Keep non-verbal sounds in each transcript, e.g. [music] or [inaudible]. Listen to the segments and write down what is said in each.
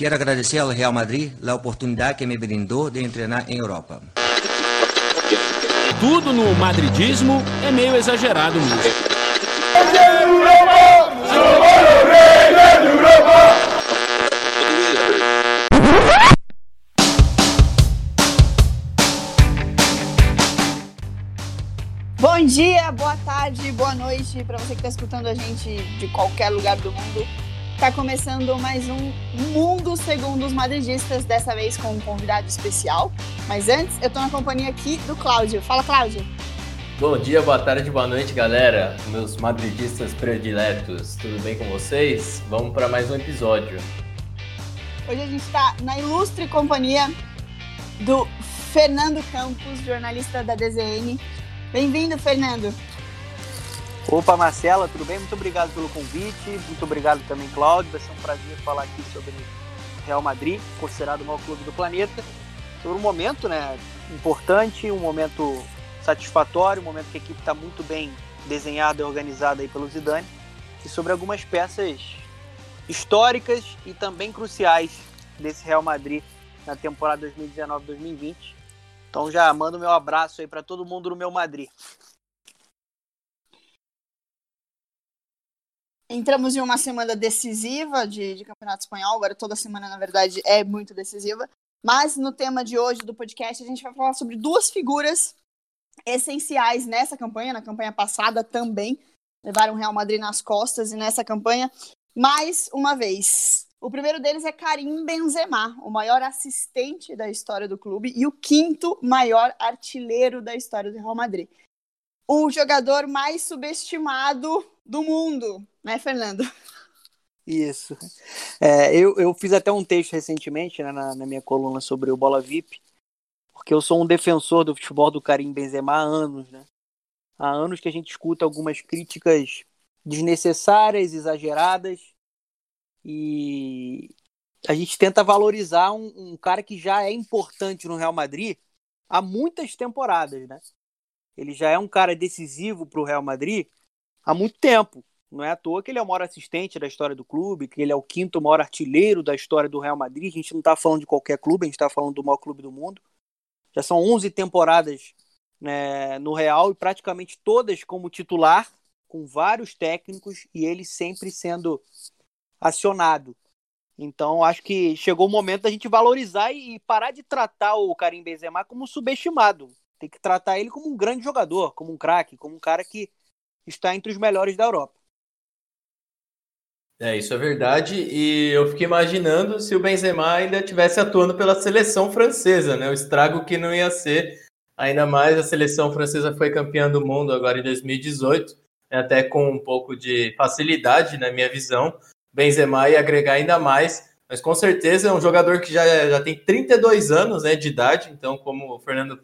Quero agradecer ao Real Madrid a oportunidade que me brindou de treinar em Europa. Tudo no madridismo é meio exagerado mesmo. Bom dia, boa tarde, boa noite para você que está escutando a gente de qualquer lugar do mundo. Está começando mais um Mundo Segundo os Madridistas, dessa vez com um convidado especial. Mas antes, eu estou na companhia aqui do Cláudio. Fala, Cláudio. Bom dia, boa tarde, boa noite, galera. Meus madridistas prediletos, tudo bem com vocês? Vamos para mais um episódio. Hoje a gente está na ilustre companhia do Fernando Campos, jornalista da DZN. Bem-vindo, Fernando. Opa, Marcela, tudo bem? Muito obrigado pelo convite. Muito obrigado também, Cláudio. Vai ser um prazer falar aqui sobre Real Madrid, considerado o maior clube do planeta. Sobre um momento né, importante, um momento satisfatório, um momento que a equipe está muito bem desenhada e organizada aí pelo Zidane. E sobre algumas peças históricas e também cruciais desse Real Madrid na temporada 2019-2020 então já mando meu abraço aí para todo mundo no meu Madrid. Entramos em uma semana decisiva de, de, Campeonato Espanhol, agora toda semana, na verdade, é muito decisiva. Mas no tema de hoje do podcast, a gente vai falar sobre duas figuras essenciais nessa campanha, na campanha passada também. Levaram o Real Madrid nas costas e nessa campanha, mais uma vez, o primeiro deles é Karim Benzema, o maior assistente da história do clube e o quinto maior artilheiro da história do Real Madrid. O jogador mais subestimado do mundo, né, Fernando? Isso. É, eu, eu fiz até um texto recentemente né, na, na minha coluna sobre o Bola VIP, porque eu sou um defensor do futebol do Karim Benzema há anos, né? Há anos que a gente escuta algumas críticas desnecessárias, exageradas, e a gente tenta valorizar um, um, cara que já é importante no Real Madrid há muitas temporadas, né? Ele já é um cara decisivo para o Real Madrid há muito tempo. Não é à toa que ele é o maior assistente da história do clube, que ele é o quinto maior artilheiro da história do Real Madrid. A gente não está falando de qualquer clube, a gente está falando do maior clube do mundo. Já são 11 temporadas né, no Real e praticamente todas como titular, com vários técnicos e ele sempre sendo acionado. Então, acho que chegou o momento da gente valorizar e parar de tratar o Karim Benzema como subestimado. Tem que tratar ele como um grande jogador, como um craque, como um cara que está entre os melhores da Europa. É, isso é verdade. E eu fiquei imaginando se o Benzema ainda tivesse atuando pela seleção francesa, né? O estrago que não ia ser. Ainda mais a seleção francesa foi campeã do mundo agora em 2018, né? até com um pouco de facilidade, na minha visão. Benzema e agregar ainda mais. Mas com certeza é um jogador que já, já tem 32 anos né, de idade, então, como o Fernando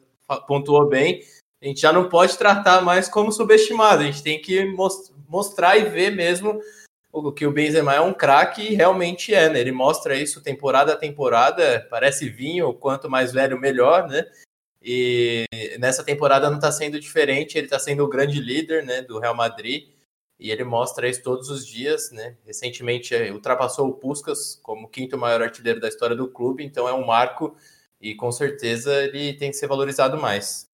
pontuou bem, a gente já não pode tratar mais como subestimado, a gente tem que most mostrar e ver mesmo que o Benzema é um craque e realmente é, né? Ele mostra isso temporada a temporada, parece vinho, quanto mais velho, melhor, né? E nessa temporada não está sendo diferente, ele está sendo o grande líder né, do Real Madrid e ele mostra isso todos os dias, né? Recentemente eh, ultrapassou o Puskas como quinto maior artilheiro da história do clube, então é um marco e com certeza ele tem que ser valorizado mais.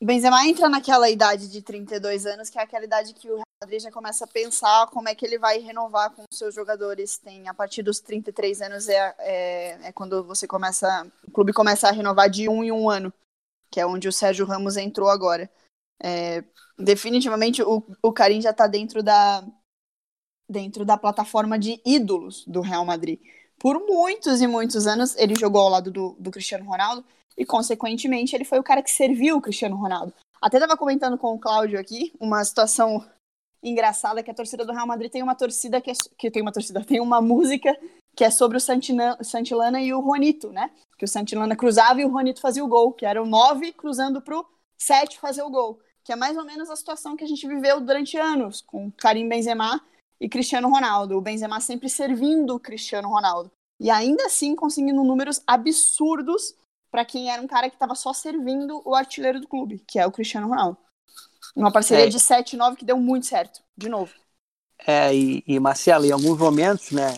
Benzema entra naquela idade de 32 anos, que é aquela idade que o Madrid já começa a pensar como é que ele vai renovar com os seus jogadores. Tem a partir dos 33 anos é, é, é quando você começa, o clube começa a renovar de um em um ano, que é onde o Sérgio Ramos entrou agora. É, definitivamente o, o Karim já está dentro da, dentro da plataforma de ídolos do Real Madrid. Por muitos e muitos anos ele jogou ao lado do, do Cristiano Ronaldo e, consequentemente, ele foi o cara que serviu o Cristiano Ronaldo. Até estava comentando com o Cláudio aqui uma situação engraçada que a torcida do Real Madrid tem uma torcida que, é, que tem uma torcida, [laughs] tem uma música que é sobre o Santilana e o Juanito, né? Que o Santilana cruzava e o Juanito fazia o gol, que era o 9 cruzando pro 7 fazer o gol que é mais ou menos a situação que a gente viveu durante anos com Karim Benzema e Cristiano Ronaldo. O Benzema sempre servindo o Cristiano Ronaldo. E ainda assim conseguindo números absurdos para quem era um cara que estava só servindo o artilheiro do clube, que é o Cristiano Ronaldo. Uma parceria é. de 7 9 que deu muito certo, de novo. É, e, e Marcelo, em alguns momentos, né,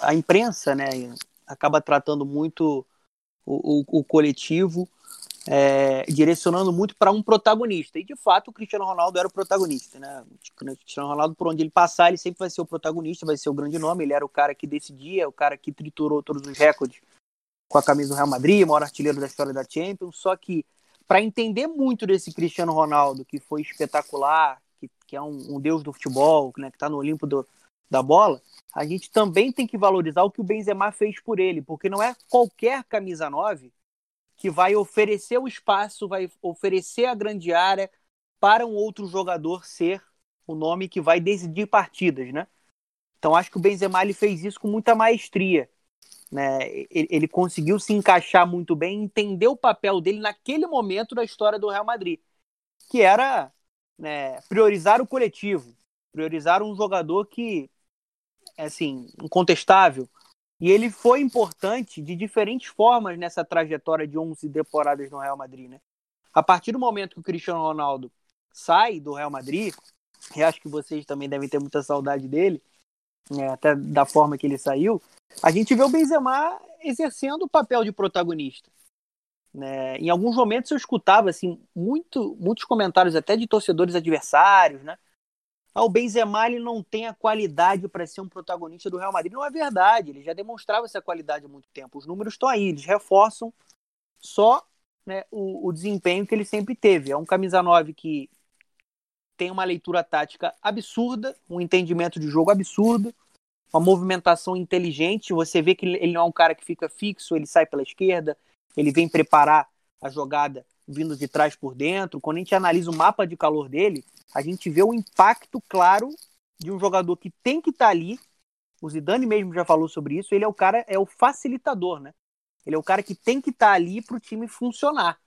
a, a imprensa, né, acaba tratando muito o, o, o coletivo, é, direcionando muito para um protagonista. E de fato, o Cristiano Ronaldo era o protagonista, né? O Cristiano Ronaldo, por onde ele passar, ele sempre vai ser o protagonista, vai ser o grande nome. Ele era o cara que decidia, o cara que triturou todos os recordes com a camisa do Real Madrid, maior artilheiro da história da Champions. Só que para entender muito desse Cristiano Ronaldo, que foi espetacular, que, que é um, um, deus do futebol, né, que está no Olimpo do, da bola, a gente também tem que valorizar o que o Benzema fez por ele, porque não é qualquer camisa 9 que vai oferecer o espaço, vai oferecer a grande área para um outro jogador ser o nome que vai decidir partidas, né? Então acho que o Benzema ele fez isso com muita maestria. Né? Ele, ele, conseguiu se encaixar muito bem, entender o papel dele naquele momento da história do Real Madrid, que era né, priorizar o coletivo, priorizar um jogador que, assim, incontestável. E ele foi importante de diferentes formas nessa trajetória de 11 temporadas no Real Madrid. Né? A partir do momento que o Cristiano Ronaldo sai do Real Madrid, e acho que vocês também devem ter muita saudade dele, né, até da forma que ele saiu, a gente vê o Benzema exercendo o papel de protagonista. Né? Em alguns momentos eu escutava assim, muito, muitos comentários até de torcedores adversários, né? Ah, o Benzema ele não tem a qualidade para ser um protagonista do Real Madrid. Não é verdade, ele já demonstrava essa qualidade há muito tempo. Os números estão aí, eles reforçam só né, o, o, desempenho que ele sempre teve. É um camisa 9 que tem uma leitura tática absurda, um entendimento de jogo absurdo, uma movimentação inteligente. Você vê que ele não é um cara que fica fixo, ele sai pela esquerda, ele vem preparar a jogada vindo de trás por dentro. Quando a gente analisa o mapa de calor dele, a gente vê o impacto claro de um jogador que tem que estar tá ali. O Zidane mesmo já falou sobre isso. Ele é o cara, é o facilitador, né? Ele é o cara que tem que estar tá ali para o time funcionar.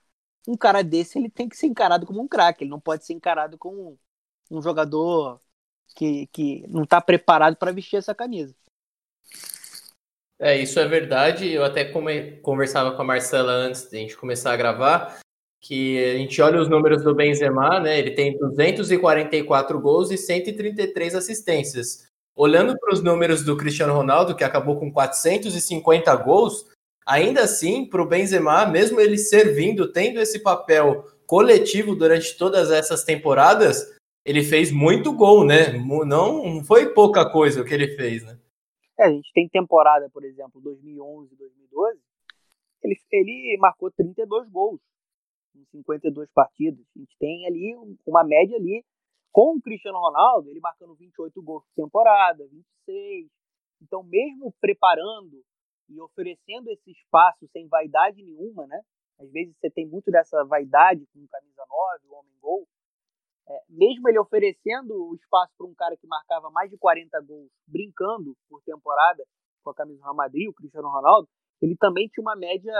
Um cara desse ele tem que ser encarado como um craque. Ele não pode ser encarado como um jogador que, que não está preparado para vestir essa camisa. É, isso é verdade. Eu até conversava com a Marcela antes de a gente começar a gravar, que a gente olha os números do Benzema, né? Ele tem 244 gols e 133 assistências. Olhando para os números do Cristiano Ronaldo, que acabou com 450 gols, ainda assim, para o Benzema, mesmo ele servindo, tendo esse papel coletivo durante todas essas temporadas, ele fez muito gol, né? Não foi pouca coisa o que ele fez, né? É, a gente tem temporada, por exemplo, 2011, 2012, ele, ele marcou 32 gols em 52 partidas. A gente tem ali uma média ali com o Cristiano Ronaldo, ele marcando 28 gols por temporada, 26. Então, mesmo preparando e oferecendo esse espaço sem vaidade nenhuma, né? Às vezes você tem muito dessa vaidade com camisa 9, o homem gol, é, mesmo ele oferecendo o espaço para um cara que marcava mais de 40 gols, brincando por temporada com a camisa do Real Madrid, o Cristiano Ronaldo, ele também tinha uma média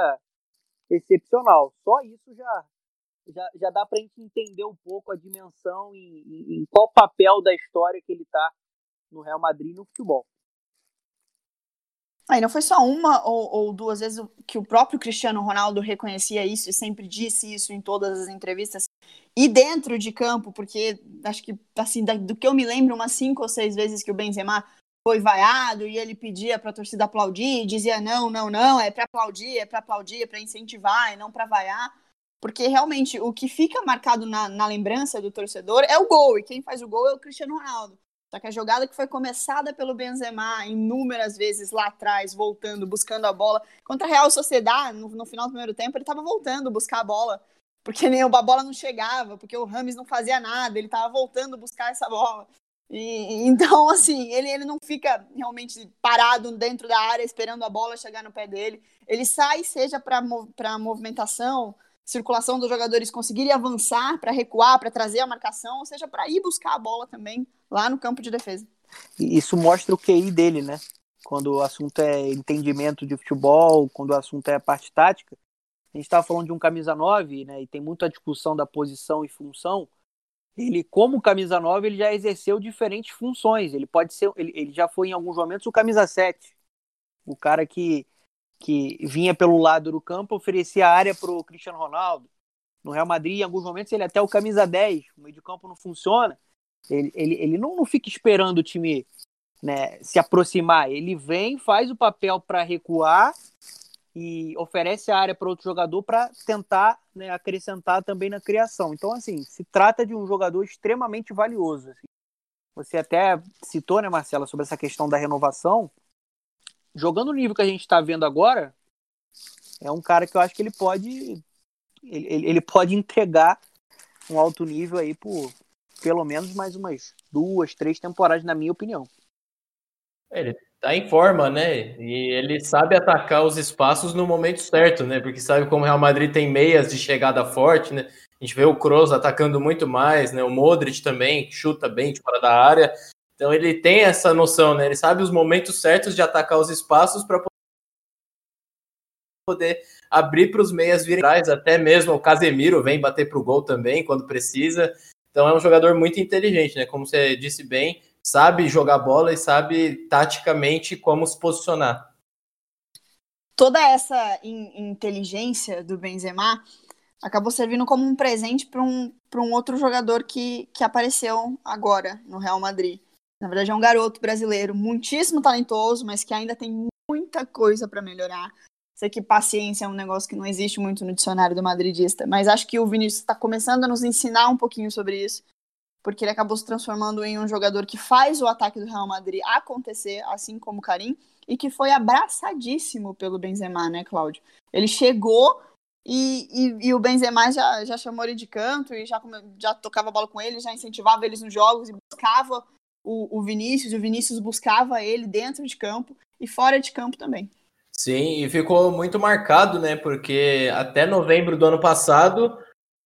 excepcional. Só isso já já, já dá para a gente entender um pouco a dimensão e, e, e qual papel da história que ele está no Real Madrid no futebol. Aí não foi só uma ou, ou, duas vezes que o próprio Cristiano Ronaldo reconhecia isso e sempre disse isso em todas as entrevistas e dentro de campo, porque acho que assim do que eu me lembro umas cinco ou seis vezes que o Benzema foi vaiado e ele pedia para a torcida aplaudir, dizia não, não, não, é para aplaudir, é para aplaudir, é para incentivar e não para vaiar, porque realmente o que fica marcado na, na lembrança do torcedor é o gol e quem faz o gol é o Cristiano Ronaldo. Só que a jogada que foi começada pelo Benzema inúmeras vezes lá atrás, voltando, buscando a bola. Contra a Real Sociedade, no, no final do primeiro tempo, ele estava voltando buscar a bola porque nem a bola não chegava, porque o Rames não fazia nada, ele estava voltando buscar essa bola. E, então, [laughs] assim, ele, ele não fica realmente parado dentro da área esperando a bola chegar no pé dele. Ele sai, seja para movimentação, circulação dos jogadores conseguirem avançar, para recuar, para trazer a marcação, ou seja, para ir buscar a bola também lá no campo de defesa. Isso mostra o QI dele, né? Quando o assunto é entendimento de futebol, quando o assunto é a parte tática, a gente estava falando de um camisa 9, né, e tem muita discussão da posição e função. Ele, como camisa 9, ele já exerceu diferentes funções. Ele pode ser, ele, ele já foi em alguns momentos o camisa 7. O cara que, que vinha pelo lado do campo, oferecia área para o Cristiano Ronaldo. No Real Madrid, em alguns momentos, ele é até o camisa 10. O meio de campo não funciona. Ele, ele, ele não, não fica esperando o time né, se aproximar. Ele vem, faz o papel para recuar e oferece a área para outro jogador para tentar né, acrescentar também na criação. Então, assim, se trata de um jogador extremamente valioso. Assim. Você até citou, né, Marcela, sobre essa questão da renovação. Jogando o nível que a gente está vendo agora, é um cara que eu acho que ele pode ele, ele pode entregar um alto nível aí por pelo menos mais umas duas, três temporadas, na minha opinião. Ele tá em forma, né? E ele sabe atacar os espaços no momento certo, né? Porque sabe como o Real Madrid tem meias de chegada forte, né? A gente vê o Kroos atacando muito mais, né? O Modric também chuta bem de fora da área. Então ele tem essa noção, né? Ele sabe os momentos certos de atacar os espaços para poder abrir para os meias virem atrás, até mesmo o Casemiro vem bater para o gol também quando precisa. Então é um jogador muito inteligente, né? Como você disse bem, sabe jogar bola e sabe taticamente como se posicionar. Toda essa in inteligência do Benzema acabou servindo como um presente para um, um outro jogador que, que apareceu agora no Real Madrid. Na verdade, é um garoto brasileiro muitíssimo talentoso, mas que ainda tem muita coisa para melhorar. Sei que paciência é um negócio que não existe muito no dicionário do madridista, mas acho que o Vinícius está começando a nos ensinar um pouquinho sobre isso porque ele acabou se transformando em um jogador que faz o ataque do Real Madrid acontecer, assim como o Karim, e que foi abraçadíssimo pelo Benzema, né, Cláudio? Ele chegou e, e, e, o Benzema já, já chamou ele de canto e já, já tocava bola com ele, já incentivava eles nos jogos e buscava o, o Vinícius, e o Vinícius buscava ele dentro de campo e fora de campo também. Sim, e ficou muito marcado, né? Porque até novembro do ano passado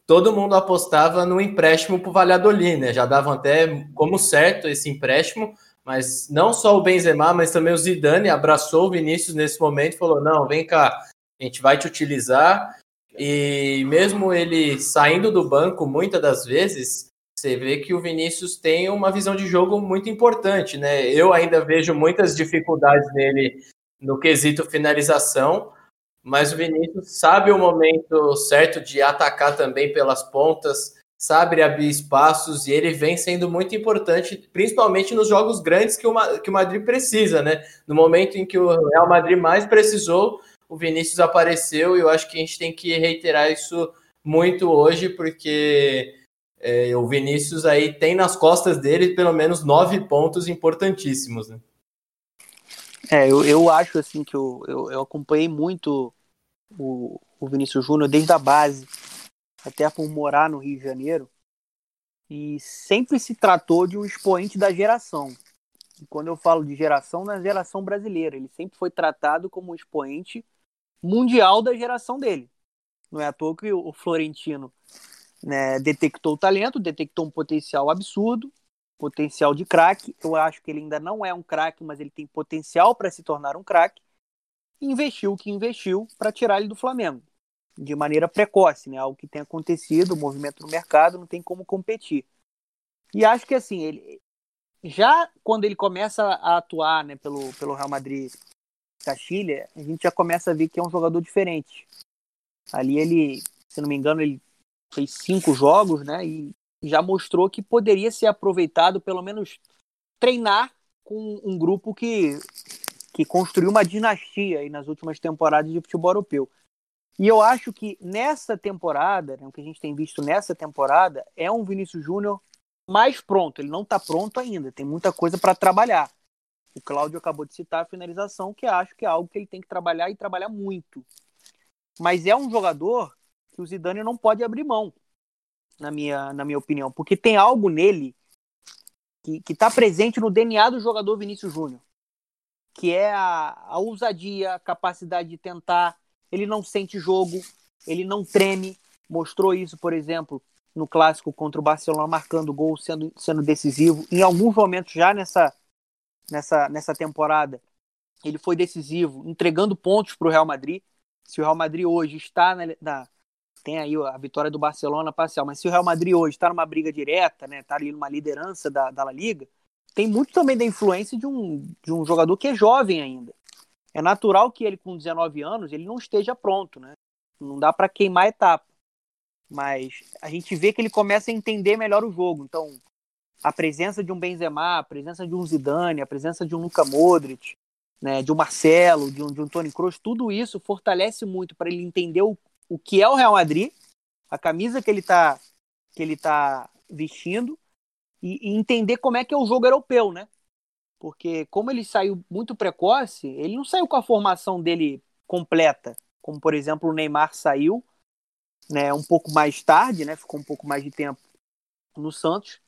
todo mundo apostava no empréstimo para o Valladolid, né? Já davam até como certo esse empréstimo, mas não só o Benzema, mas também o Zidane abraçou o Vinícius nesse momento e falou: não, vem cá, a gente vai te utilizar. E mesmo ele saindo do banco muitas das vezes, você vê que o Vinícius tem uma visão de jogo muito importante, né? Eu ainda vejo muitas dificuldades nele no quesito finalização, mas o Vinícius sabe o momento certo de atacar também pelas pontas, sabe abrir espaços e ele vem sendo muito importante, principalmente nos jogos grandes que o, que o Madrid precisa, né? No momento em que o Real Madrid mais precisou, o Vinícius apareceu e eu acho que a gente tem que reiterar isso muito hoje, porque é, o Vinícius aí tem nas costas dele pelo menos nove pontos importantíssimos, né? É, eu, eu acho assim que eu, eu, eu acompanhei muito o, o Vinícius Júnior desde a base, até por morar no Rio de Janeiro, e sempre se tratou de um expoente da geração. E quando eu falo de geração, na geração brasileira, ele sempre foi tratado como um expoente mundial da geração dele. Não é à toa que o Florentino né, detectou o talento, detectou um potencial absurdo, potencial de craque. Eu acho que ele ainda não é um craque, mas ele tem potencial para se tornar um craque investiu o que investiu para tirar ele do Flamengo de maneira precoce, né? Algo que tem acontecido, o movimento no mercado não tem como competir. E acho que assim, ele já quando ele começa a atuar, né, pelo, pelo Real Madrid Castilha, a gente já começa a ver que é um jogador diferente. Ali ele, se não me engano, ele fez cinco jogos, né, e já mostrou que poderia ser aproveitado, pelo menos treinar com um grupo que que construiu uma dinastia aí nas últimas temporadas de futebol europeu. E eu acho que nessa temporada, né, o que a gente tem visto nessa temporada, é um Vinícius Júnior mais pronto. Ele não está pronto ainda, tem muita coisa para trabalhar. O Cláudio acabou de citar a finalização, que acho que é algo que ele tem que trabalhar e trabalhar muito. Mas é um jogador que o Zidane não pode abrir mão, na minha, na minha opinião, porque tem algo nele que está presente no DNA do jogador Vinícius Júnior que é a, a ousadia, a capacidade de tentar. Ele não sente jogo, ele não treme. Mostrou isso, por exemplo, no clássico contra o Barcelona, marcando gol, sendo, sendo decisivo. Em alguns momentos já nessa, nessa, nessa temporada, ele foi decisivo, entregando pontos para o Real Madrid. Se o Real Madrid hoje está na, na, tem aí a vitória do Barcelona parcial, mas se o Real Madrid hoje está numa briga direta, né, está ali numa liderança da, da La Liga, tem muito também da influência de um, de um jogador que é jovem ainda. É natural que ele, com 19 anos, ele não esteja pronto, né? Não dá para queimar a etapa. Mas a gente vê que ele começa a entender melhor o jogo. Então, a presença de um Benzema, a presença de um Zidane, a presença de um Luka Modric, né, de um Marcelo, de um, de um Tony Kroos, tudo isso fortalece muito para ele entender o, o que é o Real Madrid, a camisa que ele está que ele tá vestindo e, e, entender como é que é o jogo europeu, né? Porque como ele saiu muito precoce, ele não saiu com a formação dele completa, como por exemplo o Neymar saiu, né, um pouco mais tarde, né, ficou um pouco mais de tempo no Santos,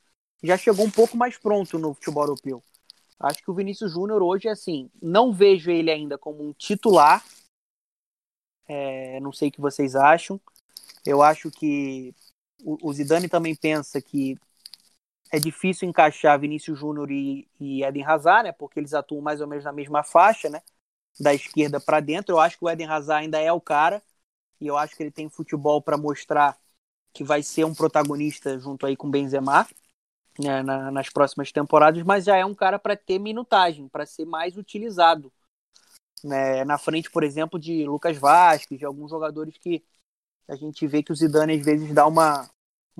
já chegou um pouco mais pronto no futebol europeu. Acho que o Vinícius Júnior hoje, assim, não vejo ele ainda como um titular. É, não sei o que vocês acham. Eu acho que o, Zidane também pensa que é difícil encaixar Vinícius Júnior e, e Eden Hazard, né? Porque eles atuam mais ou menos na mesma faixa, né? Da esquerda para dentro. Eu acho que o Eden Hazard ainda é o cara e eu acho que ele tem futebol para mostrar que vai ser um protagonista junto aí com Benzema né, na, nas próximas temporadas, mas já é um cara para ter minutagem, para ser mais utilizado. Né, na frente, por exemplo, de Lucas Vasquez, de alguns jogadores que a gente vê que o Zidane às vezes dá uma,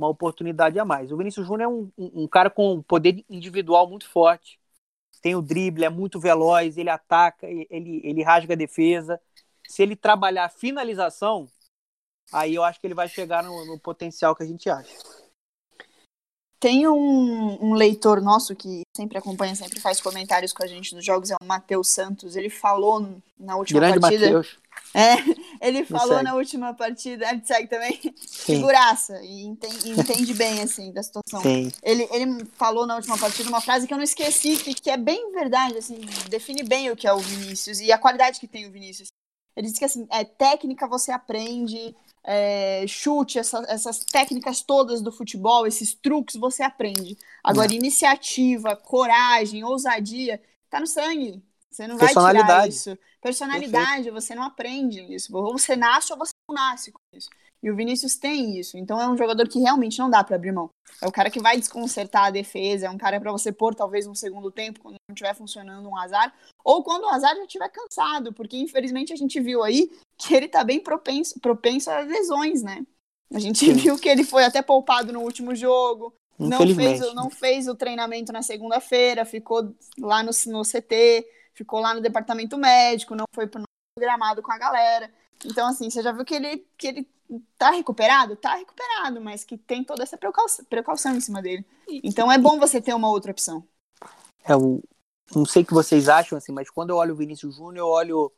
uma oportunidade a mais. O Vinícius Júnior é um, um, um cara com poder individual muito forte, tem o drible, é muito veloz, ele ataca, ele, ele rasga a defesa. Se ele trabalhar a finalização, aí eu acho que ele vai chegar no, no potencial que a gente acha. Tem um, um, leitor nosso que sempre acompanha, sempre faz comentários com a gente nos jogos, é o Matheus Santos. Ele falou na última Grande partida. Mateus. É, [laughs] ele falou na última partida. Ele segue também. Sim. Figuraça. E entende, entende, bem, assim, da situação. Sim. Ele, ele falou na última partida uma frase que eu não esqueci, que, que é bem verdade, assim, define bem o que é o Vinícius e a qualidade que tem o Vinícius. Ele disse que assim, é técnica você aprende, é, chute, essa, essas técnicas todas do futebol, esses truques, você aprende. Agora, iniciativa, coragem, ousadia, tá no sangue. Você não vai tirar isso. Personalidade, Perfeito. você não aprende isso. Ou você nasce ou você não nasce com isso. E o Vinícius tem isso. Então é um jogador que realmente não dá para abrir mão. É o cara que vai desconcertar a defesa, é um cara para você pôr talvez um segundo tempo quando não estiver funcionando um azar, ou quando o azar já estiver cansado, porque infelizmente a gente viu aí que ele tá bem propenso, propenso a lesões, né? A gente viu que ele foi até poupado no último jogo, não fez, não fez o treinamento na segunda-feira, ficou lá no, no CT, ficou lá no departamento médico, não foi pro gramado com a galera. Então, assim, você já viu que ele, que ele tá recuperado? Tá recuperado, mas que tem toda essa precaução, precaução em cima dele. Então é bom você ter uma outra opção. É, o, não sei o que vocês acham, assim, mas quando eu olho o Vinícius Júnior, eu olho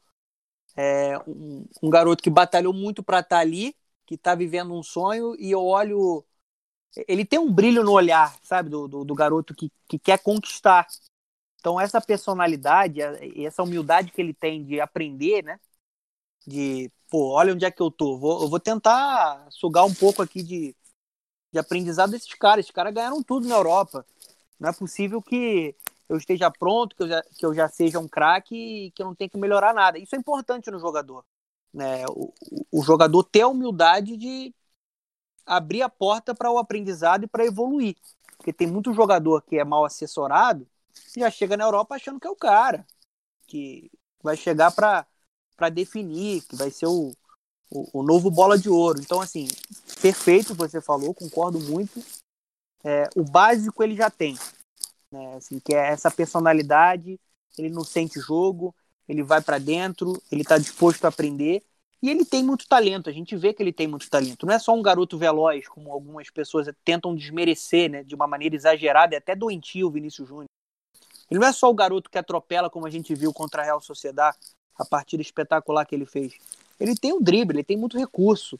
é, um, um, garoto que batalhou muito para estar tá ali, que tá vivendo um sonho, e eu olho. Ele tem um brilho no olhar, sabe, do, do, do garoto que, que quer conquistar. Então, essa personalidade e essa humildade que ele tem de aprender, né? De, pô, olha onde é que eu tô. Vou, eu vou tentar sugar um pouco aqui de, de aprendizado desses caras. Esses caras ganharam tudo na Europa. Não é possível que eu esteja pronto, que eu já, que eu já seja um craque e que eu não tenha que melhorar nada. Isso é importante no jogador. Né? O, o jogador ter a humildade de abrir a porta para o aprendizado e para evoluir. Porque tem muito jogador que é mal assessorado e já chega na Europa achando que é o cara, que vai chegar para definir, que vai ser o, o, o, novo bola de ouro. Então, assim, perfeito você falou, concordo muito. É, o básico ele já tem né? Assim, que é essa personalidade, ele não sente jogo, ele vai para dentro, ele está disposto a aprender e ele tem muito talento. A gente vê que ele tem muito talento. Não é só um garoto veloz, como algumas pessoas tentam desmerecer, né, de uma maneira exagerada e até doentio o Vinícius Júnior. Ele não é só o garoto que atropela, como a gente viu contra a Real Sociedade, a partida espetacular que ele fez. Ele tem um drible, ele tem muito recurso.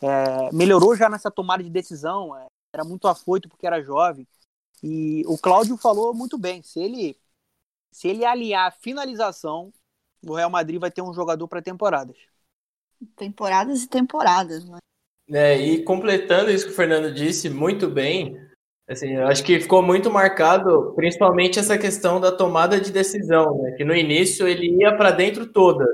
É, melhorou já nessa tomada de decisão. É, era muito afoito porque era jovem. E o Cláudio falou muito bem. Se ele, se ele aliar a finalização, o Real Madrid vai ter um jogador para temporadas. Temporadas e temporadas, né? É, e completando isso que o Fernando disse muito bem, assim, eu acho que ficou muito marcado, principalmente essa questão da tomada de decisão, né? Que no início ele ia para dentro todas.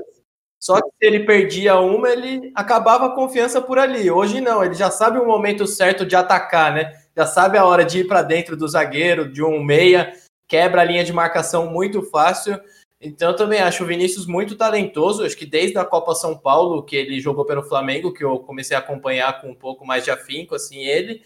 Só que se ele perdia uma, ele acabava a confiança por ali. Hoje não, ele já sabe o momento certo de atacar, né? já sabe a hora de ir para dentro do zagueiro, de um meia, quebra a linha de marcação muito fácil. Então, eu também acho o Vinícius muito talentoso. Acho que desde a Copa São Paulo, que ele jogou pelo Flamengo, que eu comecei a acompanhar com um pouco mais de afinco, assim, ele.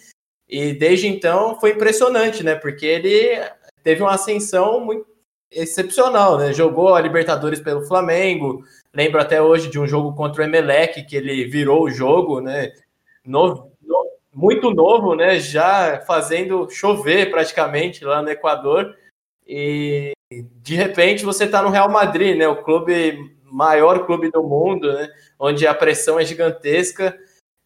E desde então foi impressionante, né? Porque ele teve uma ascensão muito excepcional, né? Jogou a Libertadores pelo Flamengo. Lembro até hoje de um jogo contra o Emelec que ele virou o jogo, né? Novo, no, muito novo, né? Já fazendo chover praticamente lá no Equador. E de repente você está no Real Madrid, né? O clube maior clube do mundo, né? Onde a pressão é gigantesca.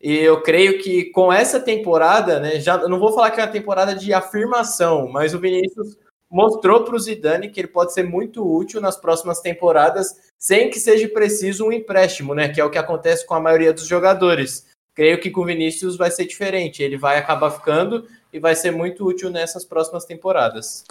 E eu creio que com essa temporada, né? Já não vou falar que é uma temporada de afirmação, mas o Vinícius mostrou para o Zidane que ele pode ser muito útil nas próximas temporadas, sem que seja preciso um empréstimo, né? Que é o que acontece com a maioria dos jogadores. Creio que com o Vinícius vai ser diferente. Ele vai acabar ficando e vai ser muito útil nessas próximas temporadas.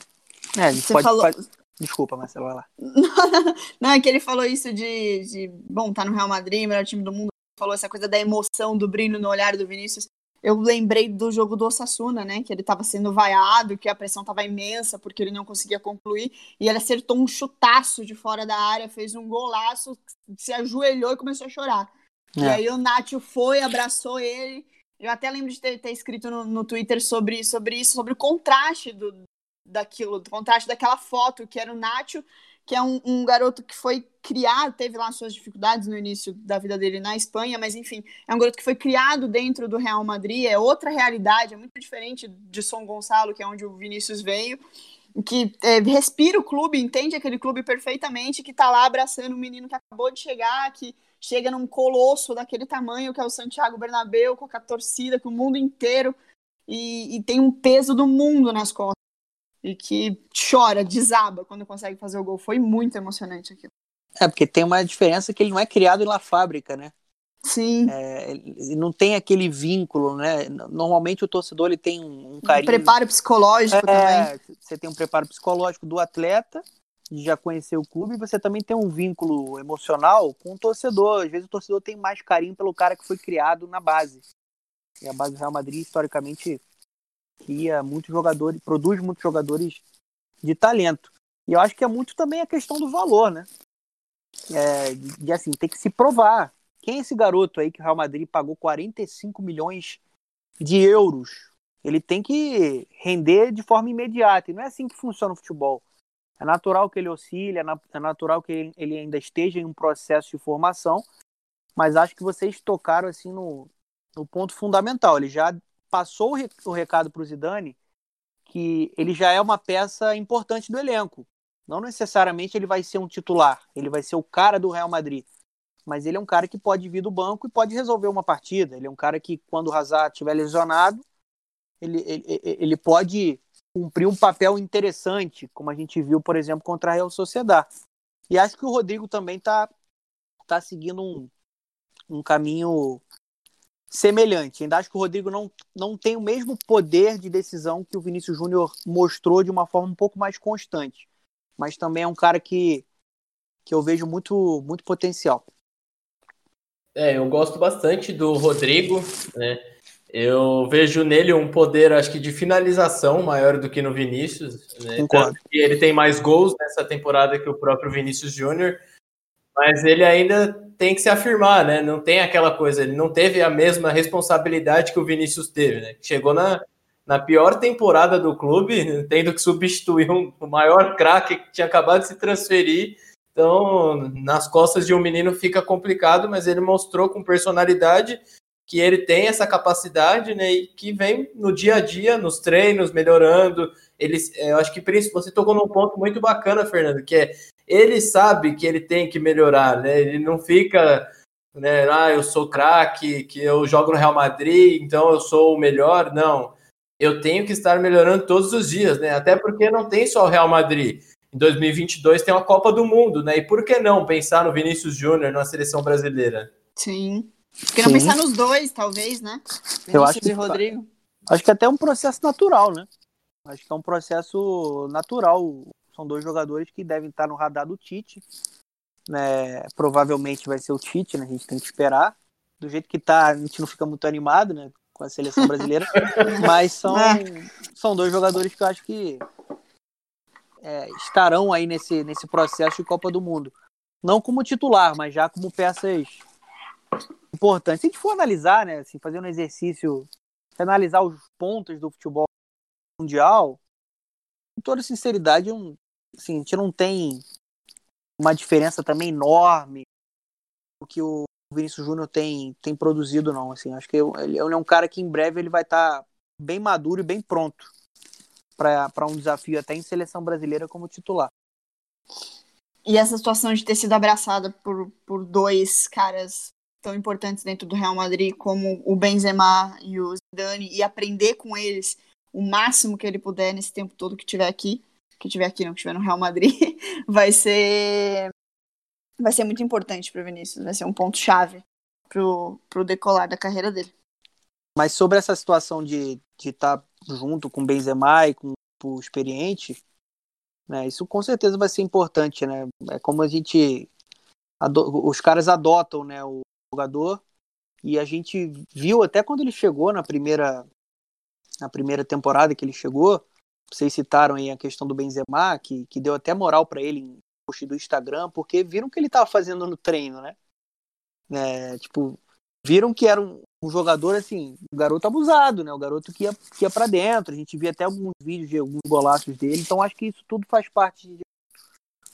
É, Você pode, falou... pode... Desculpa, Marcelo, vai lá. [laughs] Não, é que ele falou isso de, de, bom, tá no Real Madrid, melhor time do mundo. Falou essa coisa da emoção, do brilho no olhar do Vinícius. Eu lembrei do jogo do Osasuna, né? Que ele estava sendo vaiado, que a pressão estava imensa porque ele não conseguia concluir. E ele acertou um chutaço de fora da área, fez um golaço, se ajoelhou e começou a chorar. É. E aí o Nacho foi, abraçou ele. Eu até lembro de ter, ter escrito no, no, Twitter sobre, sobre isso, sobre o contraste do, daquilo, do contraste daquela foto, que era o Nacho que é um, um, garoto que foi criado, teve lá suas dificuldades no início da vida dele na Espanha, mas enfim, é um garoto que foi criado dentro do Real Madrid, é outra realidade, é muito diferente de São Gonçalo, que é onde o Vinícius veio, que é, respira o clube, entende aquele clube perfeitamente, que tá lá abraçando um menino que acabou de chegar, que chega num colosso daquele tamanho que é o Santiago Bernabéu, com a torcida, com o mundo inteiro, e, e tem um peso do mundo nas costas e que chora, desaba quando consegue fazer o gol. Foi muito emocionante aquilo. É, porque tem uma diferença que ele não é criado na fábrica, né? Sim. É, não tem aquele vínculo, né? Normalmente o torcedor ele tem um, carinho. Um preparo psicológico é, também. Você tem um preparo psicológico do atleta, de já conhecer o clube, e você também tem um vínculo emocional com o torcedor. Às vezes o torcedor tem mais carinho pelo cara que foi criado na base. E a base do Real Madrid, historicamente, cria muitos jogadores, produz muitos jogadores de talento. E eu acho que é muito também a questão do valor, né? É, de, assim, ter que se provar. Quem é esse garoto aí que o Real Madrid pagou 45 milhões de euros? Ele tem que render de forma imediata. E não é assim que funciona o futebol. É natural que ele oscile, é natural que ele ainda esteja em um processo de formação, mas acho que vocês tocaram assim no, no ponto fundamental. Ele já passou o recado para o Zidane que ele já é uma peça importante do elenco. Não necessariamente ele vai ser um titular, ele vai ser o cara do Real Madrid. Mas ele é um cara que pode vir do banco e pode resolver uma partida. Ele é um cara que, quando o Hazard estiver lesionado, ele, ele, ele pode cumprir um papel interessante, como a gente viu, por exemplo, contra a Real Sociedad. E acho que o Rodrigo também está tá seguindo um, um caminho semelhante. Ainda acho que o Rodrigo não, não tem o mesmo poder de decisão que o Vinícius Júnior mostrou de uma forma um pouco mais constante. Mas também é um cara que, que eu vejo muito, muito potencial. É, eu gosto bastante do Rodrigo, né? Eu vejo nele um poder, acho que de finalização maior do que no Vinícius. Né? Concordo. ele tem mais gols nessa temporada que o próprio Vinícius Júnior. Mas ele ainda tem que se afirmar, né? Não tem aquela coisa, ele não teve a mesma responsabilidade que o Vinícius teve, né? Chegou na, na pior temporada do clube, [laughs] tendo que substituir um, o maior craque que tinha acabado de se transferir. Então, nas costas de um menino fica complicado, mas ele mostrou com personalidade que ele tem essa capacidade, né? E que vem no dia a dia, nos treinos, melhorando. Ele, eu acho que você tocou num ponto muito bacana, Fernando, que é ele sabe que ele tem que melhorar, né? Ele não fica, né? Ah, eu sou craque, que eu jogo no Real Madrid, então eu sou o melhor. Não, eu tenho que estar melhorando todos os dias, né? Até porque não tem só o Real Madrid. Em 2022 tem uma Copa do Mundo, né? E por que não pensar no Vinícius Júnior na seleção brasileira? Sim. Por não pensar nos dois, talvez, né? Vinícius eu acho que, Rodrigo. Acho que é até um processo natural, né? Acho que é um processo natural são dois jogadores que devem estar no radar do Tite. Né? Provavelmente vai ser o Tite, né? A gente tem que esperar. Do jeito que tá, a gente não fica muito animado, né? Com a seleção brasileira. [laughs] mas são, é. são dois jogadores que eu acho que é, estarão aí nesse, nesse processo de Copa do Mundo. Não como titular, mas já como peças importantes. Se a gente for analisar, né? Assim, fazer um exercício analisar os pontos do futebol mundial, com toda sinceridade, um, assim, a gente não tem uma diferença também enorme o que o Vinícius Júnior tem, tem produzido, não. Assim, acho que ele, é um cara que em breve ele vai estar tá bem maduro e bem pronto para um desafio até em seleção brasileira como titular. E essa situação de ter sido abraçada por, por dois caras tão importantes dentro do Real Madrid como o Benzema e o Zidane e aprender com eles o máximo que ele puder nesse tempo todo que tiver aqui, que tiver aqui não que tiver no Real Madrid, [laughs] vai ser vai ser muito importante para o Vinícius, vai ser um ponto chave pro pro decolar da carreira dele. Mas sobre essa situação de estar tá junto com o Benzema e com o experiente, né, isso com certeza vai ser importante, né? É como a gente os caras adotam, né, o jogador e a gente viu até quando ele chegou na primeira na primeira temporada que ele chegou, vocês citaram aí a questão do Benzema, que, que deu até moral para ele em post do Instagram, porque viram o que ele estava fazendo no treino, né? É, tipo, viram que era um, um, jogador assim, um garoto abusado, né? O garoto que ia, que ia para dentro. A gente via até alguns vídeos de alguns golaços dele. Então acho que isso tudo faz parte de,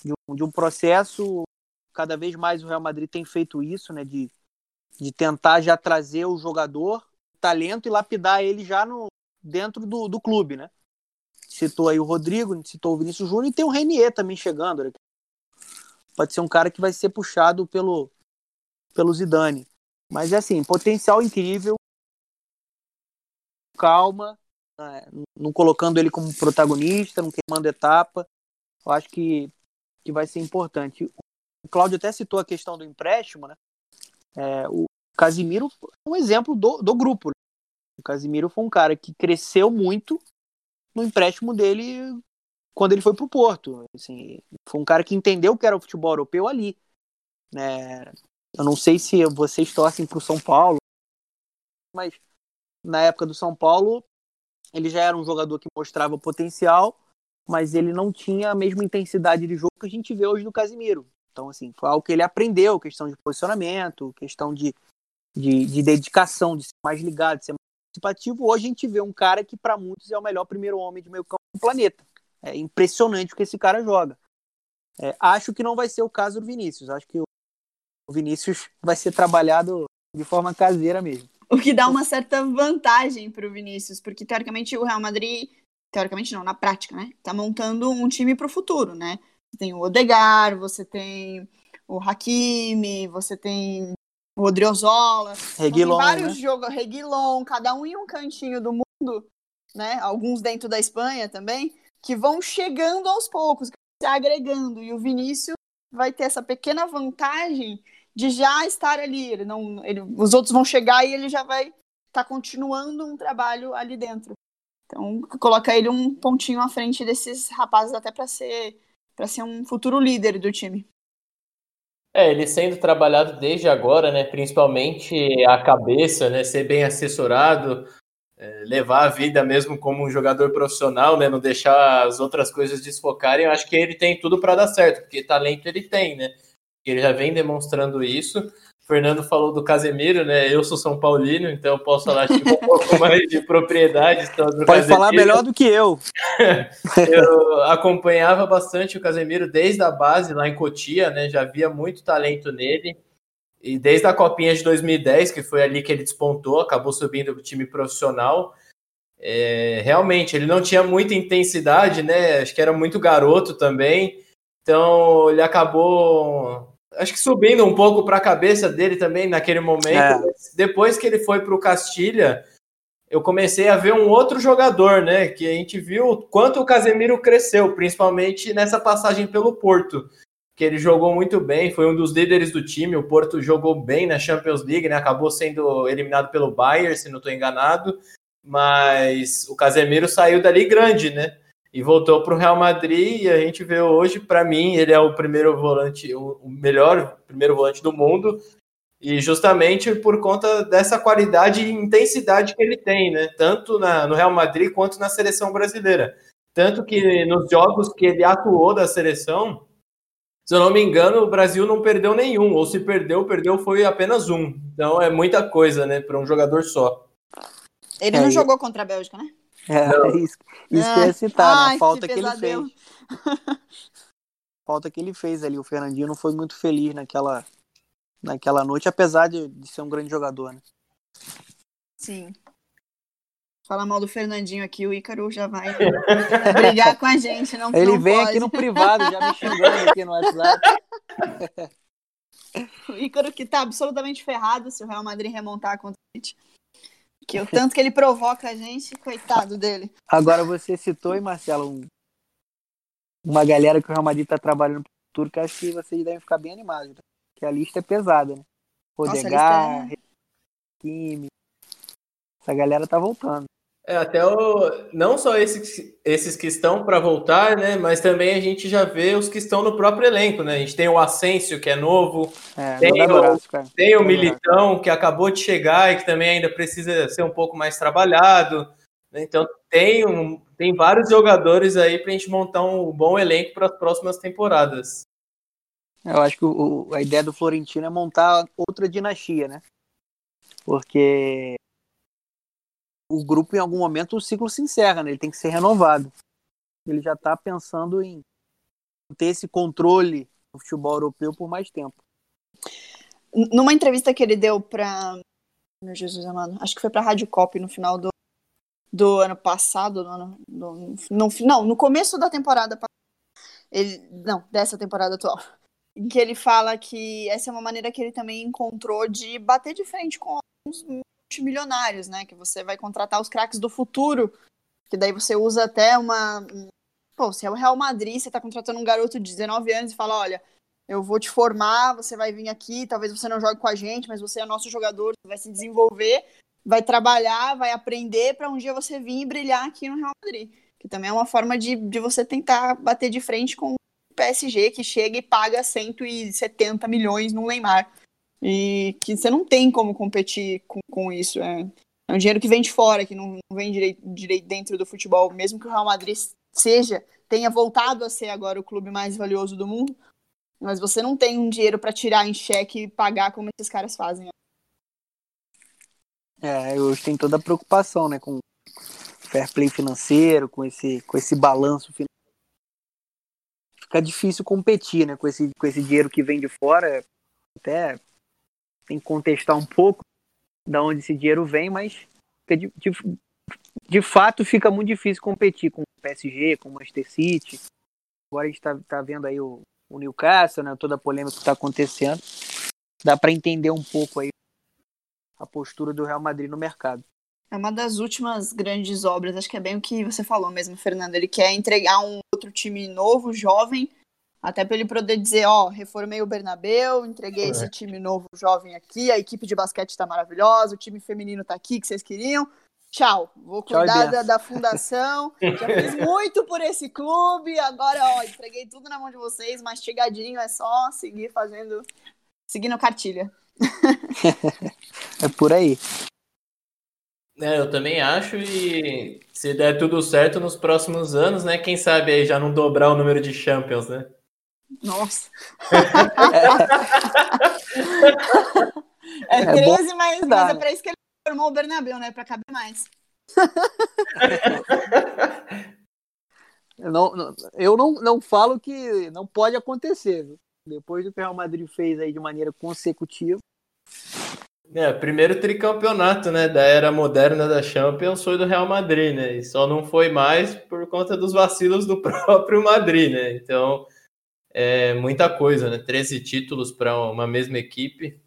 de, um, de um processo. Cada vez mais o Real Madrid tem feito isso, né? De, de tentar já trazer o jogador, talento e lapidar ele já no, dentro do, do clube, né? Citou aí o Rodrigo, citou o Vinícius Júnior e tem o Renier também chegando. Né? Pode ser um cara que vai ser puxado pelo, pelo Zidane. Mas é assim, potencial incrível. Calma, né? não colocando ele como protagonista, não queimando etapa. Eu acho que, que vai ser importante. O Cláudio até citou a questão do empréstimo, né? É, o Casimiro é um exemplo do, do grupo. Né? O Casimiro foi um cara que cresceu muito no empréstimo dele quando ele foi para o Porto. Assim, foi um cara que entendeu que era o futebol europeu ali. Né? Eu não sei se vocês torcem para o São Paulo, mas na época do São Paulo ele já era um jogador que mostrava potencial, mas ele não tinha a mesma intensidade de jogo que a gente vê hoje no Casimiro. Então, assim, foi algo que ele aprendeu, questão de posicionamento, questão de, de, de dedicação, de ser mais ligado, de ser participativo. Hoje a gente vê um cara que, para muitos, é o melhor primeiro homem de meio campo do planeta. É impressionante o que esse cara joga. É, acho que não vai ser o caso do Vinícius. Acho que o Vinícius vai ser trabalhado de forma caseira mesmo. O que dá uma certa vantagem para o Vinícius, porque teoricamente o Real Madrid, teoricamente não, na prática, né? Tá montando um time para o futuro, né? Você tem o Odegar, você tem o Hakimi, você tem o Odriozola. Reguilon, vários né? jogos, Reguilon, cada um em um cantinho do mundo, né? Alguns dentro da Espanha também, que vão chegando aos poucos, se agregando. E o Vinícius vai ter essa pequena vantagem de já estar ali. Ele não, ele, os outros vão chegar e ele já vai estar tá continuando um trabalho ali dentro. Então, coloca ele um pontinho à frente desses rapazes até para ser para ser um futuro líder do time. É, ele sendo trabalhado desde agora, né? Principalmente a cabeça, né? Ser bem assessorado, é, levar a vida mesmo como um jogador profissional, né? Não deixar as outras coisas desfocarem. Eu acho que ele tem tudo para dar certo, porque talento ele tem, né? Ele já vem demonstrando isso. Fernando falou do Casemiro, né? Eu sou São Paulino, então eu posso falar tipo, um pouco [laughs] mais de propriedade. Pode Casemiro. falar melhor do que eu. [laughs] eu acompanhava bastante o Casemiro desde a base lá em Cotia, né? Já via muito talento nele. E desde a Copinha de 2010, que foi ali que ele despontou, acabou subindo para o time profissional. É, realmente, ele não tinha muita intensidade, né? Acho que era muito garoto também. Então, ele acabou acho que subindo um pouco para a cabeça dele também naquele momento. É. Depois que ele foi para o Castilha, eu comecei a ver um outro jogador, né? Que a gente viu quanto o Casemiro cresceu, principalmente nessa passagem pelo Porto. Que ele jogou muito bem, foi um dos líderes do time. O Porto jogou bem na Champions League, né? Acabou sendo eliminado pelo Bayern, se não estou enganado. Mas o Casemiro saiu dali grande, né? E voltou para o Real Madrid e a gente vê hoje, para mim, ele é o primeiro volante, o melhor primeiro volante do mundo e justamente por conta dessa qualidade e intensidade que ele tem, né? Tanto na, no Real Madrid quanto na seleção brasileira. Tanto que nos jogos que ele atuou da seleção, se eu não me engano, o Brasil não perdeu nenhum, ou se perdeu, perdeu foi apenas um. Então é muita coisa, né, para um jogador só. Ele É, não e- jogou contra a Bélgica, né? É, Não. isso, isso que eu ia citar, Ai, né? A falta que que, ele fez. [laughs] Falta que ele fez ali. O Fernandinho não foi muito feliz naquela, naquela noite, apesar de, de ser um grande jogador, né? Sim. Falar mal do Fernandinho aqui, o Ícaro já vai [laughs] brigar com a gente. Não, Ele não vem pode. aqui no privado, já me xingando aqui no WhatsApp. [laughs] O Ícaro que tá absolutamente ferrado se o Real Madrid remontar contra a gente. Que o tanto que ele provoca a gente, coitado dele. Agora você citou, hein, Marcelo, um- uma galera que o Real Madrid tá trabalhando pro futuro, que acho que vocês devem ficar bem animados, né? Que a lista é pesada, né? Rodegar, Kimi. Essa galera tá voltando. É, até o, não só esses, esses que estão para voltar, né? Mas também a gente já vê os que estão no próprio elenco, né? A gente tem o Asensio, que é novo, É, Tem o- tem o. Militão, que acabou de chegar e que também ainda precisa ser um pouco mais trabalhado. né? Então tem, um, tem vários jogadores aí para a gente montar um bom elenco para as próximas temporadas. Eu acho que o- a ideia do Florentino é montar outra dinastia, né? Porque o grupo, em algum momento, o ciclo se encerra, né? Ele tem que ser renovado. Ele já tá pensando em ter esse controle do futebol europeu por mais tempo. Numa entrevista que ele deu pra. Meu Jesus amado. Acho que foi pra Rádio Cop no final do, do ano passado. No, no, no, não, no começo da temporada. Ele, não, dessa temporada atual. Em que ele fala que essa é uma maneira que ele também encontrou de bater de frente com os multimilionários, né? Que você vai contratar os craques do futuro. Que daí você usa até uma. um- Pô, se é o Real Madrid, você tá contratando um garoto de 19 anos e fala: olha, eu vou te formar, você vai vir aqui, talvez você não jogue com a gente, mas você é nosso jogador, vai se desenvolver, vai trabalhar, vai aprender para um dia você vir e brilhar aqui no Real Madrid. Que também é uma forma de, de você tentar bater de frente com o PSG, que chega e paga 170 milhões no Neymar. E que você não tem como competir com, com isso. É, é um dinheiro que vem de fora, que não, não vem direito, direito dentro do futebol. Mesmo que o Real Madrid seja, tenha voltado a ser agora o clube mais valioso do mundo, mas você não tem um dinheiro para tirar em cheque e pagar como esses caras fazem. É, hoje tem toda a preocupação, né? Com fair play financeiro, com esse, com esse balanço financeiro. Fica difícil competir, né? Com esse, com esse dinheiro que vem de fora. Até tem que contestar um pouco da onde esse dinheiro vem, mas de, de, de fato fica muito difícil competir com o PSG, com o Manchester City. Agora a gente tá, tá vendo aí o, o Newcastle, né? Toda a polêmica que está acontecendo. Dá para entender um pouco aí a postura do Real Madrid no mercado. É uma das últimas grandes obras, acho que é bem o que você falou mesmo, Fernando. Ele quer entregar um outro time novo, jovem, até para ele poder dizer, ó, reformei o Bernabeu, entreguei É. esse time novo, jovem aqui, a equipe de basquete tá maravilhosa, o time feminino tá aqui que vocês queriam. Tchau, vou Tchau cuidar da, da fundação. [laughs] Já fiz muito por esse clube, agora, ó, entreguei tudo na mão de vocês, mastigadinho, é só seguir fazendo, seguindo cartilha. [laughs] É por aí. É, eu também acho e se der tudo certo nos próximos anos, né? Quem sabe aí já não dobrar o número de Champions, né? Nossa. é É 13, mas, dá, mas é pra isso que ele formou o Bernabéu, né? Pra caber mais. Eu não, não- eu não, não falo que não pode acontecer. viu? Depois do que o Real Madrid fez aí de maneira consecutiva. É, primeiro tricampeonato, né, da era moderna da Champions foi do Real Madrid, né? E só não foi mais por conta dos vacilos do [laughs] próprio Madrid, né? Então, é muita coisa, né? 13 títulos para uma mesma equipe.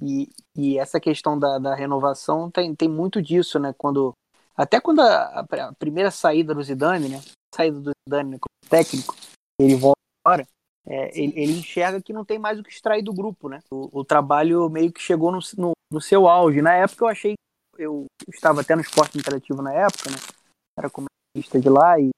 E, e essa questão da, da renovação tem, tem muito disso, né? Quando, até quando a, a primeira saída do Zidane, né? Saída do Zidane né, como técnico, ele volta agora, é, ele, ele enxerga que não tem mais o que extrair do grupo, né? O, o trabalho meio que chegou no, no, no seu auge. Na época eu achei, eu estava até no esporte interativo na época, né? Era comentarista de lá e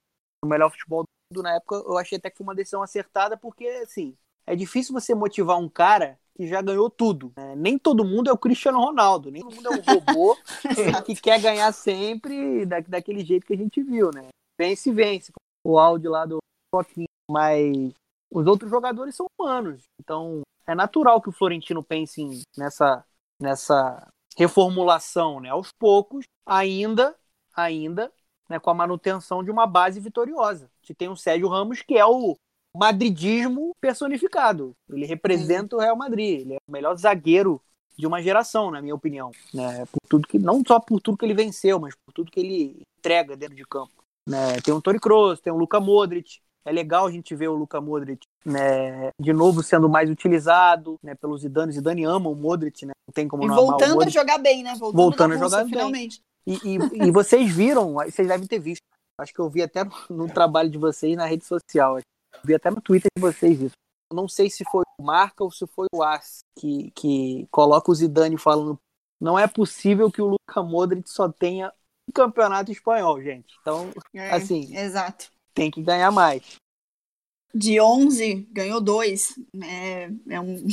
o melhor futebol do na época eu achei até que foi uma decisão acertada porque, assim, é difícil você motivar um cara que já ganhou tudo. né? Nem todo mundo é o Cristiano Ronaldo, nem todo mundo é um robô [laughs] [laughs] que quer ganhar sempre da, daquele jeito que a gente viu, né? Vence, vence. O áudio lá do Joaquim, mas os outros jogadores são humanos. Então, é natural que o Florentino pense em- nessa, nessa reformulação, né? Aos poucos, ainda, ainda, né, com a manutenção de uma base vitoriosa. Você tem o Sérgio Ramos, que é o madridismo personificado. Ele representa o Real Madrid. Ele é o melhor zagueiro de uma geração, na minha opinião. Né? Por tudo que, não só por tudo que ele venceu, mas por tudo que ele entrega dentro de campo. Né? Tem o Toni Kroos, tem o Luka Modric. É legal a gente ver o Luka Modric né, de novo sendo mais utilizado né, pelos Zidane. Zidane ama o Modric, né? Não tem como E não amar o voltando a Modric. jogar bem, né? Voltando, Voltando a jogar bem. finalmente. E, e- e vocês viram, vocês devem ter visto. Acho que eu vi até no, no trabalho de vocês na rede social. Vi até no Twitter de vocês isso. Não sei se foi o Marca ou se foi o As que, que coloca o Zidane falando. Não é possível que o Luka Modric só tenha um campeonato espanhol, gente. Então, É, Assim. Exato. tem que ganhar mais. De 11, ganhou dois. É, é, um,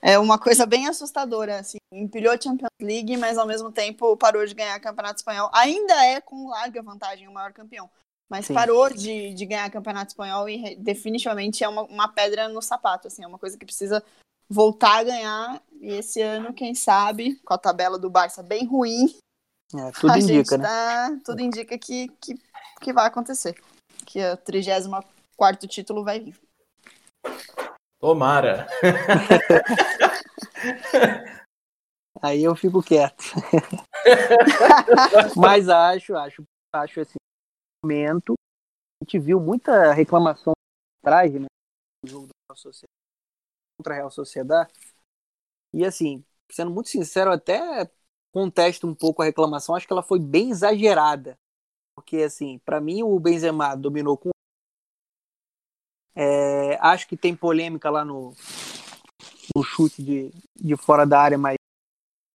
é uma coisa bem assustadora. Assim. Empilhou a Champions League, mas ao mesmo tempo parou de ganhar Campeonato Espanhol. Ainda é com larga vantagem o maior campeão. Mas Sim. parou de, de ganhar Campeonato Espanhol e definitivamente é uma, uma pedra no sapato. Assim, é uma coisa que precisa voltar a ganhar. E esse ano, quem sabe, com a tabela do Barça bem ruim, É, tudo indica, né? tá, tudo indica que, que, que vai acontecer. Que o 34 título vai vir. Tomara. [laughs] Aí eu fico quieto. [laughs] Mas acho, acho, acho assim, momento, a gente viu muita reclamação atrás, né? Jogo do Real Sociedade, contra a Real Sociedade. E assim, sendo muito sincero, até contesto um pouco a reclamação, acho que ela foi bem exagerada. Porque assim, para mim o Benzema dominou com é, acho que tem polêmica lá no, no chute de, de fora da área, mas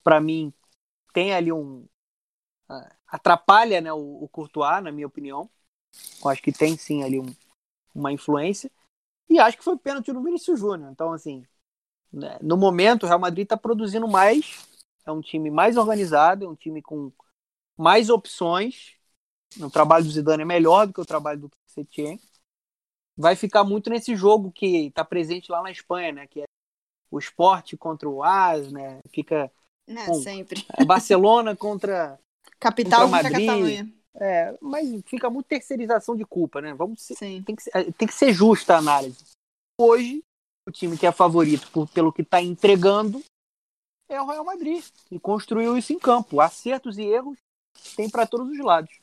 para mim tem ali um ah, atrapalha né, o, o Courtois, na minha opinião. Eu acho que tem sim ali um- uma influência. E acho que foi pênalti no Vinícius Júnior. Então, assim, né, no momento o Real Madrid está produzindo mais. É um time mais organizado, é um time com mais opções. O trabalho do Zidane é melhor do que o trabalho do Setien. Vai ficar muito nesse jogo que está presente lá na Espanha, né? Que é o esporte contra o AS, né? Fica Né, Bom. sempre. é Barcelona contra. [laughs] Capital contra contra Madrid. Catalunha. É, mas fica muito terceirização de culpa, né? Vamos ser- Sim. tem, que ser, tem que ser justa a análise. Hoje, o time que é favorito por- pelo que está entregando é o Real Madrid. E construiu isso em campo. Acertos e erros tem para todos os lados.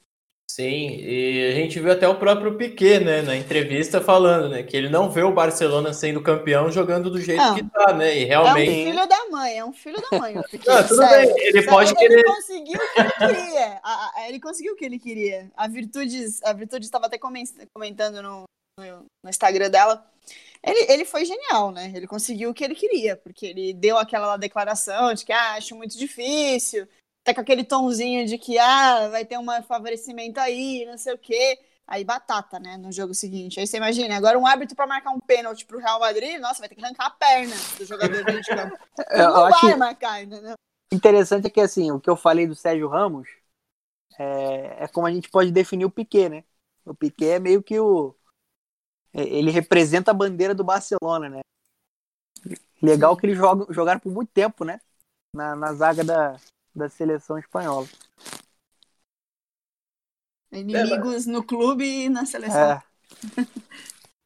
Sim, e a gente viu até o próprio Piquet, né, na entrevista falando, né, que ele não vê o Barcelona sendo campeão jogando do jeito Não. que tá, né, e É um realmente... filho da mãe, é um filho da mãe. Não, tudo sério, bem, ele pode ele querer... conseguiu o que ele queria. A- a- ele conseguiu o que ele queria. A Virtudes, a Virtudes estava até comen- comentando no, no, no Instagram dela. Ele, ele foi genial, né? Ele conseguiu o que ele queria, porque ele deu aquela declaração de que ah, acho muito difícil, tá com aquele tonzinho de que ah, vai ter um favorecimento aí, não sei o quê. Aí batata, né, no jogo seguinte. Aí você imagina, agora um árbitro para marcar um pênalti pro Real Madrid, nossa, vai ter que arrancar a perna do jogador de campo. [laughs] Eu não acho vai marcar, entendeu? interessante é que assim, o que eu falei do Sérgio Ramos é, é como a gente pode definir o Piquet, né? O Piquet é meio que o. é- Ele representa a bandeira do Barcelona, né? Legal que eles jogaram por muito tempo, né? Na, na zaga da, da seleção espanhola. Inimigos no clube e na seleção. É, [laughs]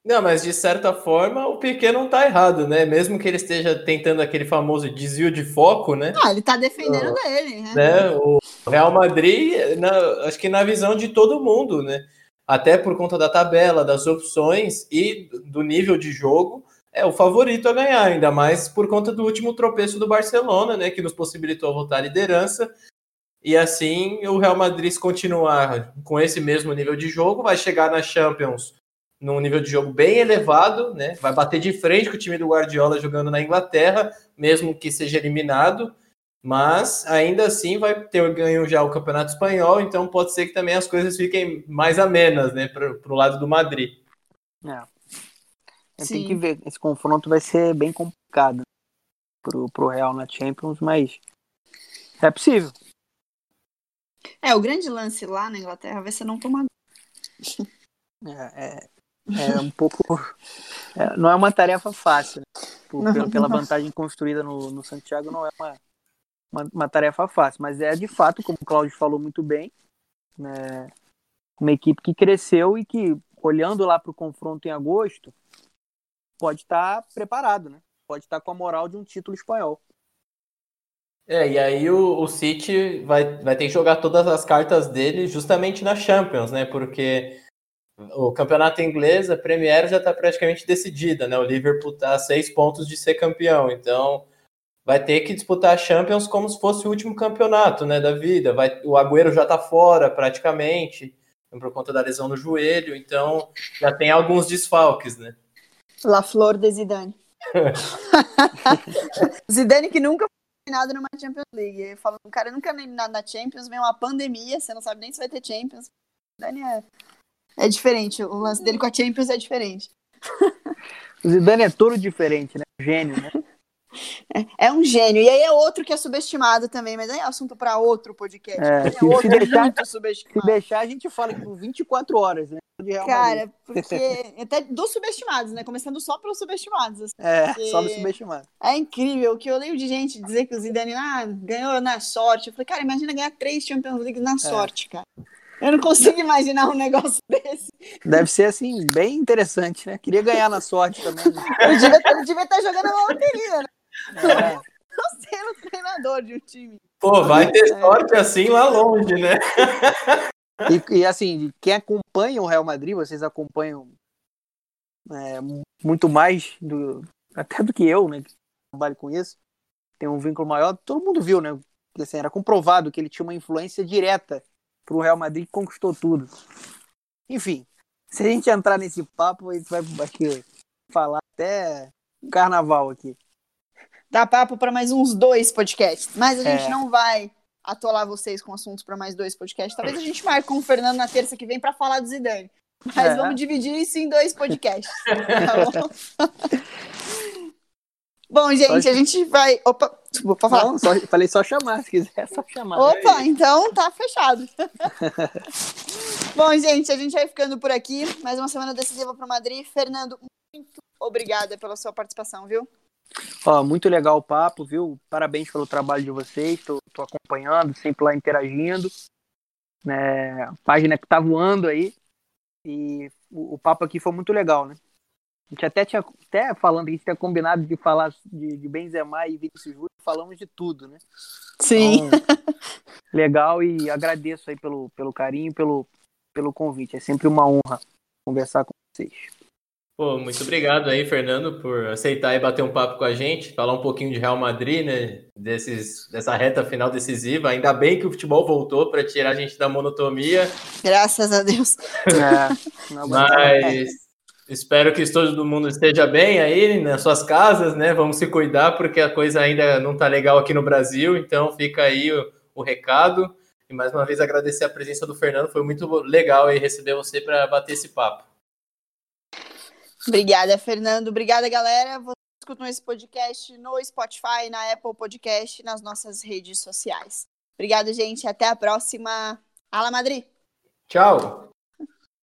Não, mas de certa forma o Piquet não tá errado, né, mesmo que ele esteja tentando aquele famoso desvio de foco, né, Ah, ele tá defendendo dele, né? né, o Real Madrid, na- acho que na visão de todo mundo, né, até por conta da tabela, das opções e do nível de jogo, é o favorito a ganhar, ainda mais por conta do último tropeço do Barcelona, né, que nos possibilitou voltar à liderança. E assim, o Real Madrid se continuar com esse mesmo nível de jogo, vai chegar na Champions num nível de jogo bem elevado, né? Vai bater de frente com o time do Guardiola jogando na Inglaterra, mesmo que seja eliminado, mas ainda assim vai ter ganho já o Campeonato Espanhol, então pode ser que também as coisas fiquem mais amenas, né, para o lado do Madrid. é. Tem que ver. Esse confronto vai ser bem complicado pro, pro Real na Champions, mas é possível. É, o grande lance lá na Inglaterra vai ser não tomar. [laughs] É, é, é um pouco. é, não é uma tarefa fácil. Né? Por- Não, pela, pela não. vantagem construída no, no Santiago, não é uma, uma, uma tarefa fácil, mas é de fato, como o Cláudio falou muito bem, né, uma equipe que cresceu e que, olhando lá para o confronto em agosto, pode estar tá preparado, né? Pode estar tá com a moral de um título espanhol. É, e aí o, o City vai, vai ter que jogar todas as cartas dele justamente na Champions, né? Porque o campeonato inglês, a Premier já está praticamente decidida, né? O Liverpool está a seis pontos de ser campeão, então vai ter que disputar a Champions como se fosse o último campeonato, né, da vida. Vai, o Agüero já está fora praticamente por conta da lesão no joelho, então já tem alguns desfalques, né? La Flor de Zidane. [laughs] Zidane que nunca foi eliminado numa Champions League. Falando, o cara nunca eliminado na Champions, vem uma pandemia, você não sabe nem se vai ter Champions. Zidane é é diferente, o lance dele com a Champions é diferente. O [laughs] Zidane é todo diferente, né? Gênio, né? É, é um gênio. E aí é outro que é subestimado também, mas aí é assunto para outro podcast. É, se, é se, deixar, se deixar, a gente fala por 24 horas, né? Cara, porque [laughs] até dos subestimados, né? Começando só pelos subestimados. Assim, é, só dos subestimados. É incrível que eu leio de gente dizer que o Zidane ah, ganhou na sorte. Eu falei, cara, imagina ganhar três Champions League na é. sorte, cara. Eu não consigo imaginar um negócio [laughs] desse. Deve ser, assim, bem interessante, né? Queria ganhar na sorte também. Né? Devia, ele devia estar jogando na loteria, né? É. Não sendo treinador de um time. Pô, vai ter é. sorte assim lá longe, né? E, e, assim, quem acompanha o Real Madrid, vocês acompanham é, muito mais do, até do que eu, né? Que trabalho com isso, tem um vínculo maior. Todo mundo viu, né? Assim, era comprovado que ele tinha uma influência direta para o Real Madrid que conquistou tudo. Enfim, se a gente entrar nesse papo, a gente vai aqui, falar até carnaval aqui. Dá papo para mais uns dois podcasts, mas a gente é. não vai atolar vocês com assuntos para mais dois podcasts. Talvez a gente marque com o Fernando na terça que vem para falar do Zidane. Mas é. vamos dividir isso em dois podcasts. [laughs] Tá bom? Bom, gente, a gente vai. Opa, desculpa, falar. Não, só, falei só chamar, se quiser, é só chamar. Opa, então tá fechado. [laughs] Bom, gente, a gente vai ficando por aqui. Mais uma semana decisiva para Madrid. Fernando, muito obrigada pela sua participação, viu? Ó, muito legal o papo, viu? Parabéns pelo trabalho de vocês. Tô, tô acompanhando, sempre lá interagindo. Né? A página que tá voando aí. E o, o papo aqui foi muito legal, né? A gente até tinha, até falando, a gente tinha combinado de falar de, de Benzema e Vinícius Júnior, falamos de tudo, né? Sim. Então, legal e agradeço aí pelo, pelo carinho, pelo, pelo convite. É sempre uma honra conversar com vocês. Pô, muito obrigado aí, Fernando, por aceitar e bater um papo com a gente, falar um pouquinho de Real Madrid, né? Desses, dessa reta final decisiva. Ainda bem que o futebol voltou para tirar a gente da monotonia. Graças a Deus. É, [laughs] Mas Espero que todo mundo esteja bem aí nas suas casas, né? Vamos se cuidar porque a coisa ainda não tá legal aqui no Brasil, então fica aí o, o recado. E mais uma vez agradecer a presença do Fernando, foi muito legal aí receber você para bater esse papo. Obrigada, Fernando. Obrigada, galera. Você escutam esse podcast no Spotify, na Apple Podcast, nas nossas redes sociais. Obrigado, gente. Até a próxima. Ala Madrid. Tchau.